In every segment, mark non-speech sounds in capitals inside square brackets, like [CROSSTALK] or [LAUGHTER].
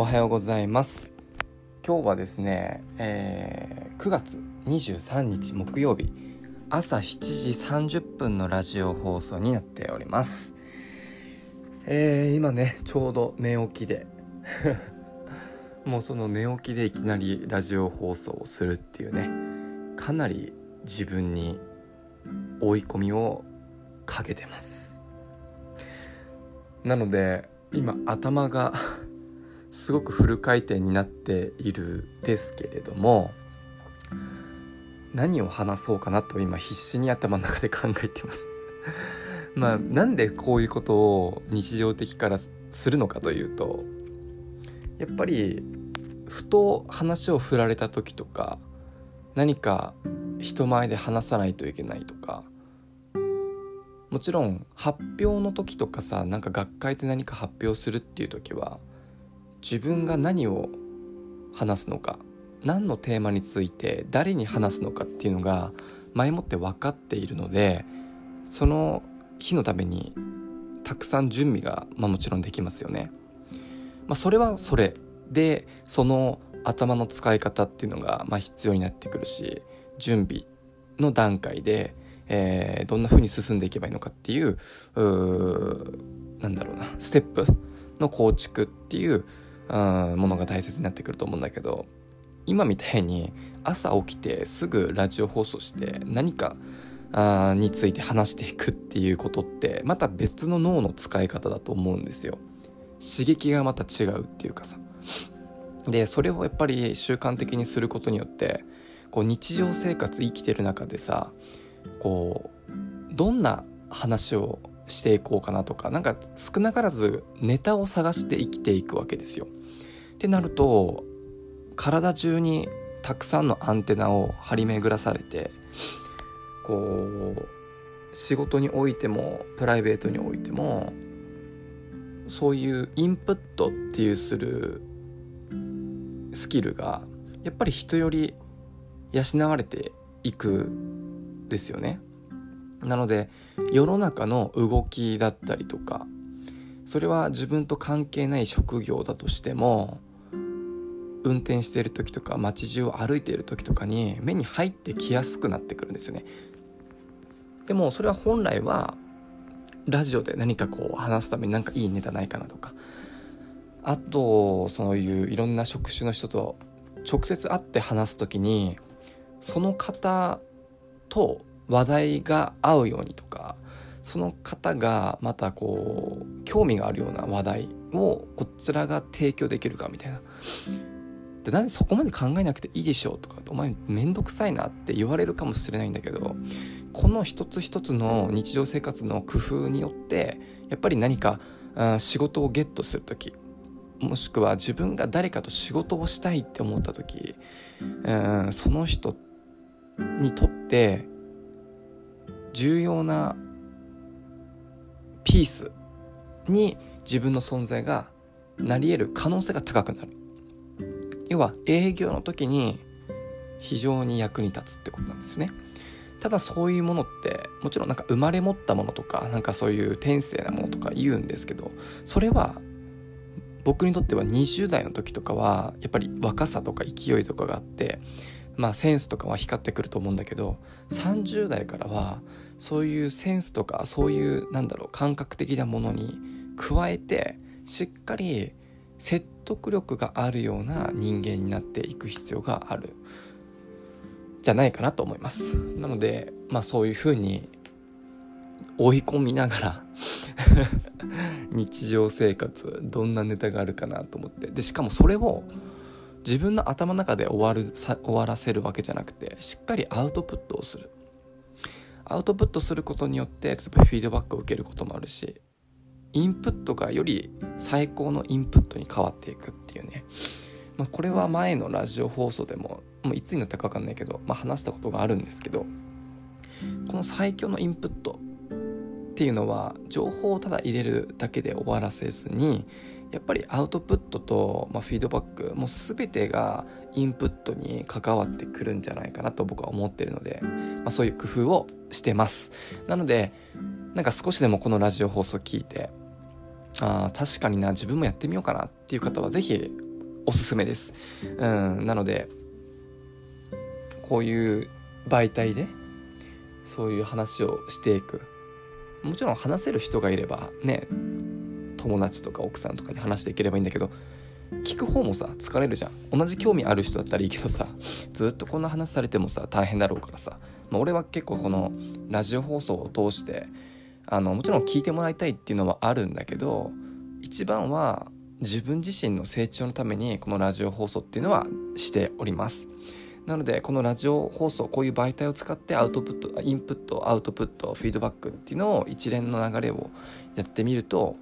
おはようございます。今日はですね、えー、9月23日木曜日朝7時30分のラジオ放送になっております。えー、今ねちょうど寝起きで [LAUGHS] もうその寝起きでいきなりラジオ放送をするっていうねかなり自分に追い込みをかけてます。なので今頭がすごくフル回転になっているですけれども何を話そうかなと今必死に頭の中で考えてます。まあなんでこういうことを日常的からするのかというとやっぱりふと話を振られた時とか何か人前で話さないといけないとかもちろん発表の時とかさなんか学会で何か発表するっていう時は自分が何を話すのか何のテーマについて誰に話すのかっていうのが前もって分かっているのでその日のためにたくさん準備が、まあ、もちろんできますよね。まあ、それはそれでその頭の使い方っていうのが、まあ、必要になってくるし準備の段階で、えー、どんな風に進んでいけばいいのかっていううなんだろうなステップの構築っていうものが大切になってくると思うんだけど今みたいに朝起きてすぐラジオ放送して何かあについて話していくっていうことってまた別の脳の使い方だと思うんですよ刺激がまた違うっていうかさでそれをやっぱり習慣的にすることによってこう日常生活生きてる中でさこうどんな話をしていこうかなとかなんか少なからずネタを探して生きていくわけですよ。ってなると体中にたくさんのアンテナを張り巡らされてこう仕事においてもプライベートにおいてもそういうインプットっていうするスキルがやっぱり人より養われていくですよね。なので世の中の動きだったりとかそれは自分と関係ない職業だとしても運転している時とか街中を歩いている時とかに目に入ってきやすくなってくるんですよねでもそれは本来はラジオで何かこう話すためになんかいいネタないかなとかあとそういういろんな職種の人と直接会って話す時にその方と話題が合うようにとかその方がまたこう興味があるような話題をこちらが提供できるかみたいな。でなんでそこまで考えなくていいでしょうとかお前めんどくさいなって言われるかもしれないんだけどこの一つ一つの日常生活の工夫によってやっぱり何か仕事をゲットする時もしくは自分が誰かと仕事をしたいって思った時うんその人にとって重要なピースに自分の存在がなり得る可能性が高くなる。要は営業の時に非常に役に立つってことなんですね。ただそういうものってもちろんなんか生まれ持ったものとかなんかそういう天性なものとか言うんですけどそれは僕にとっては20代の時とかはやっぱり若さとか勢いとかがあってまあセンスとかは光ってくると思うんだけど30代からはそういうセンスとかそういうなんだろう感覚的なものに加えてしっかり説得力があるような人間になっていく必要がある。じゃないかなと思います。なのでまあそういうふうに追い込みながら [LAUGHS] 日常生活どんなネタがあるかなと思って。でしかもそれを自分の頭の中で終わるさ終わらせるわけじゃなくてしっかりアウトプットをする。アウトプットすることによってフィードバックを受けることもあるしインプットがより最高のインプットに変わっていくっていうね、まあ、これは前のラジオ放送でももういつになったか分かんないけど、まあ、話したことがあるんですけどこの最強のインプットっていうのは情報をただ入れるだけで終わらせずにやっぱりアウトプットと、まあ、フィードバックもう全てがインプットに関わってくるんじゃないかなと僕は思ってるので、まあ、そういう工夫をしてます。なのでなんか少しでもこのラジオ放送聞いてああ確かにな自分もやってみようかなっていう方は是非おすすめです。うん、なのでこういう媒体でそういう話をしていく。もちろん話せる人がいればね友達とか奥さんとかに話していければいいんだけど聞く方もさ疲れるじゃん。同じ興味ある人だったらいいけどさずっとこんな話されてもさ大変だろうからさ、まあ、俺は結構このラジオ放送を通してあのもちろん聞いてもらいたいっていうのはあるんだけど一番は自分自身の成長のためにこのラジオ放送っていうのはしておりますなのでこのラジオ放送こういう媒体を使ってアウトプットインプットアウトプットフィードバックっていうのを一連の流れをやってみると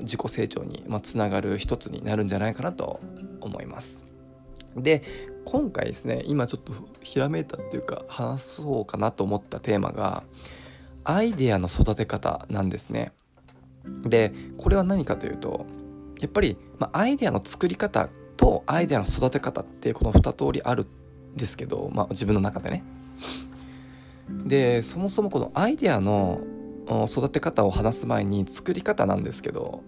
自己成長につながる一つになるんじゃないかなと思います。で今回ですね今ちょっとひらめいたっていうか話そうかなと思ったテーマがアイデアの育て方なんですね。でこれは何かというとやっぱり、まあ、アイデアの作り方とアイデアの育て方ってこの2通りあるんですけど、まあ、自分の中でね。でそもそもこのアイデアの育て方を話す前に作り方なんですけど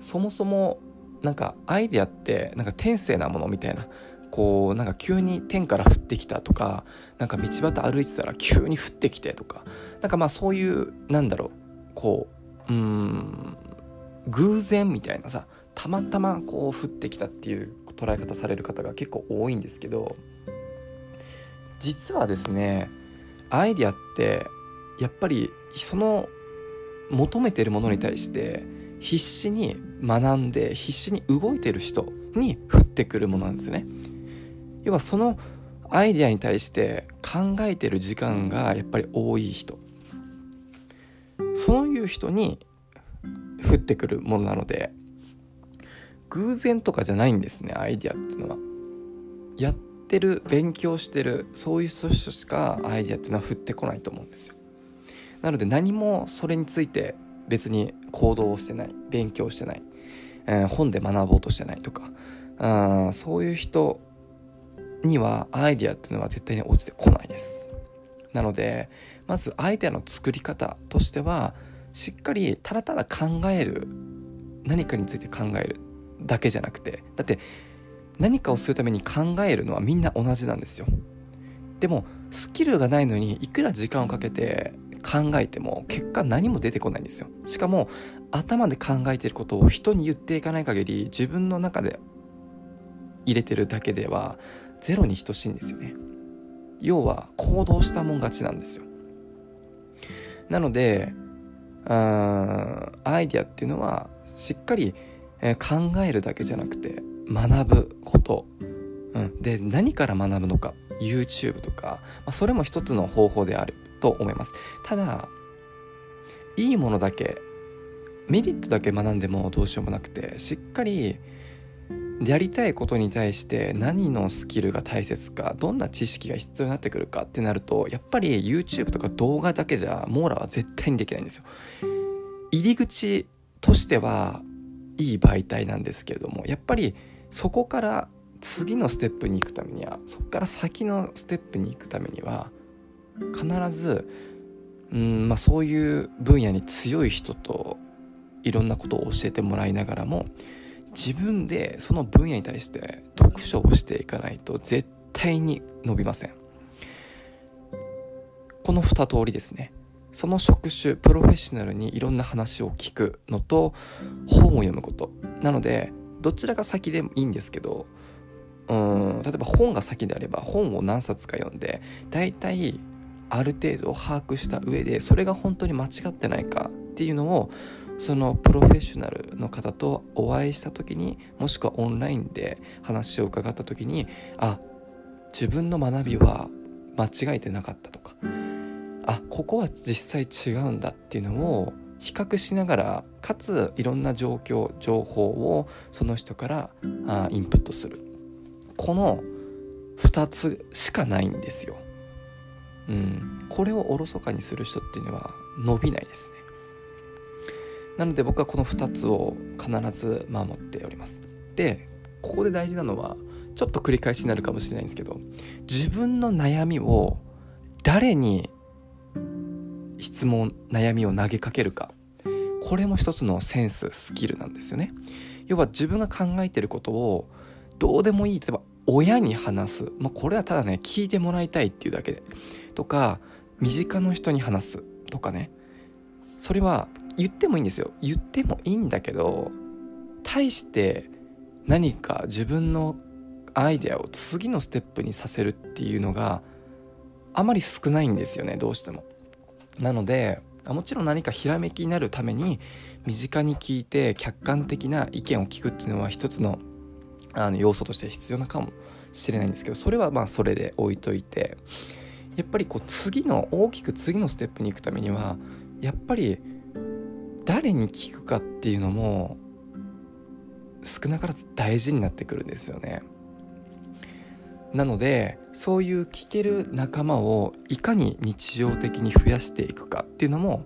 そもそもなんかアイデアってなんか天性なものみたいなこうなんか急に天から降ってきたとかなんか道端歩いてたら急に降ってきてとかなんかまあそういうなんだろうこううん偶然みたいなさたまたまこう降ってきたっていう捉え方される方が結構多いんですけど実はですねアイデアってやっぱりその求めてるものに対して必死に学んで必死に動いてる人に降ってくるものなんですね。要はそのアイデアに対して考えてる時間がやっぱり多い人。そういう人に降ってくるものなので偶然とかじゃないんですねアイデアっていうのは。やってる勉強してるそういう人しかアイデアっていうのは降ってこないと思うんですよ。なので何もそれについて別に行動をしてない勉強してない、えー、本で学ぼうとしてないとかあそういう人にはアイデアっていうのは絶対に落ちてこないです。なのでまずアイデアの作り方としてはしっかりただただ考える何かについて考えるだけじゃなくてだって何かをするために考えるのはみんな同じなんですよ。でもスキルがないのにいくら時間をかけて考えても結果何も出てこないんですよ。しかも頭で考えてることを人に言っていかない限り自分の中で入れてるだけではゼロに等しいんですよね。要は行動したもん勝ちなんですよ。なのであアイディアっていうのはしっかり考えるだけじゃなくて学ぶこと、うん、で何から学ぶのか。YouTube とか、まあ、それも一つの方法である。と思います。ただいいものだけメリットだけ学んでもどうしようもなくてしっかりやりたいことに対して何のスキルが大切かどんな知識が必要になってくるかってなるとやっぱり YouTube とか動画だけじゃ網羅は絶対にできないんですよ。入り口としてはいい媒体なんですけれどもやっぱりそこから次のステップに行くためにはそこから先のステップに行くためには必ずうん、まあ、そういう分野に強い人といろんなことを教えてもらいながらも自分でその分野に対して読書をしていかないと絶対に伸びません。この2通りですね。その職種プロフェッショナルにいろんな話を聞くのと本を読むこと。なのでどちらが先でもいいんですけどうん例えば本が先であれば本を何冊か読んで大体ある程度把握した上でそれが本当に間違ってないかっていうのをそのプロフェッショナルの方とお会いした時にもしくはオンラインで話を伺った時にあ自分の学びは間違えてなかったとかあここは実際違うんだっていうのを比較しながらかついろんな状況情報をその人からあインプットする。この2つしかないんですよ。うん、これをおろそかにする人っていうのは伸びないですね。なので僕はこの2つを必ず守っております。でここで大事なのはちょっと繰り返しになるかもしれないんですけど自分の悩みを誰に質問悩みを投げかけるか。これも一つのセンススキルなんですよね。要は自分が考えてることをどうでもいい例えば親に話す、まあ、これはただね聞いてもらいたいっていうだけで。とか身近な人に話す。とかね。それは言ってもいいんですよ言ってもいいんだけど対して何か自分のアイデアを次のステップにさせるっていうのがあまり少ないんですよねどうしても。なのでもちろん何かひらめきになるために身近に聞いて客観的な意見を聞くっていうのは一つのあの要素として必要なかもしれないんですけどそれはまあそれで置いといてやっぱりこう次の大きく次のステップに行くためにはやっぱり誰に聞くかっていうのも少なからず大事になってくるんですよね。なのでそういう聞ける仲間をいかに日常的に増やしていくかっていうのも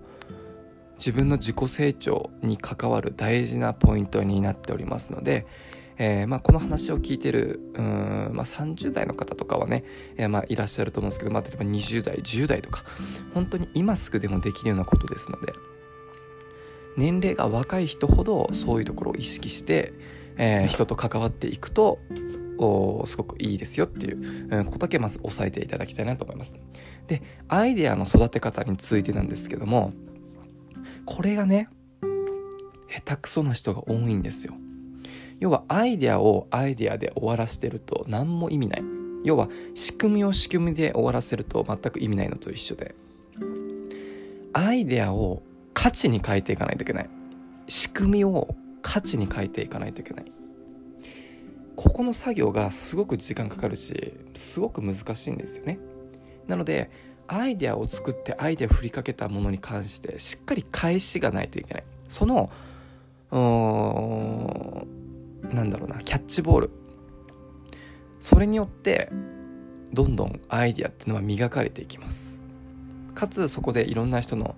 自分の自己成長に関わる大事なポイントになっておりますので、えー、まあ、この話を聞いてるうん、まあ、30代の方とかはね、えー、まあ、いらっしゃると思うんですけど、まあ、例えば20代10代とか本当に今すぐでもできるようなことですので年齢が若い人ほどそういうところを意識して、えー、人と関わっていくとおすごくいいですよっていうことだけまず押さえていただきたいなと思います。で、アイデアの育て方についてなんですけども、これがね、下手くそな人が多いんですよ。要はアイデアをアイデアで終わらせてると何も意味ない。要は仕組みを仕組みで終わらせると全く意味ないのと一緒で。アイデアを価値に変えていかないといけない。仕組みを価値に変えていかないといけない。ここの作業がすごく時間かかるしすごく難しいんですよねなのでアイデアを作ってアイデアを振りかけたものに関してしっかり返しがないといけないそのうなんだろうなキャッチボールそれによってどんどんアイデアっていうのは磨かれていきますかつそこでいろんな人の、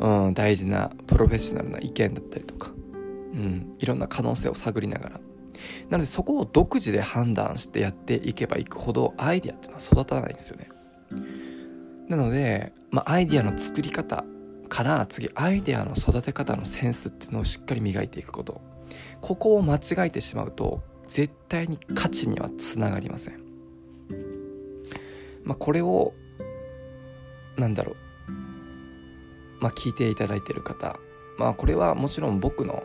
うん、大事なプロフェッショナルな意見だったりとか、うん、いろんな可能性を探りながらなのでそこを独自で判断してやっていけばいくほどアイデアっていうのは育たないんですよね。なので、まあ、アイデアの作り方から次アイデアの育て方のセンスっていうのをしっかり磨いていくことここを間違えてしまうと絶対に価値にはつながりません。まあ、これをなんだろうまあ、聞いていただいてる方。まあこれはもちろん僕の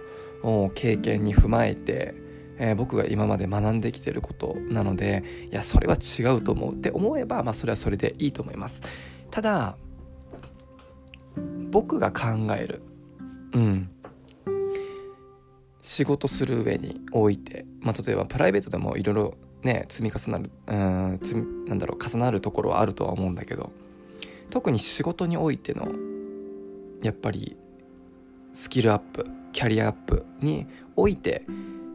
経験に踏まえてえー、僕が今まで学んできてることなのでいやそれは違うと思うって思えば、まあ、それはそれでいいと思います。ただ僕が考えるうん仕事する上において、まあ、例えばプライベートでもいろいろね積み重なるうんなんだろう重なるところはあるとは思うんだけど特に仕事においてのやっぱりスキルアップキャリアアップにおいて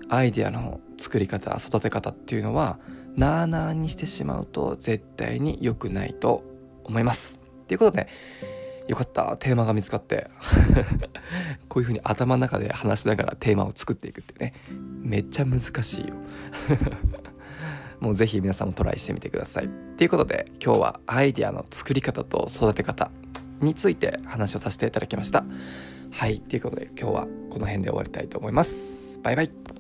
アイデアの作り方育て方っていうのはなあなあにしてしまうと絶対に良くないと思います。ということでよかった。テーマが見つかって [LAUGHS] こういう風に頭の中で話しながらテーマを作っていくってね。めっちゃ難しいよ。[LAUGHS] もうぜひ皆さんもトライしてみてください。ということで今日はアイデアの作り方と育て方について話をさせていただきました。はい。ということで今日はこの辺で終わりたいと思います。バイバイ。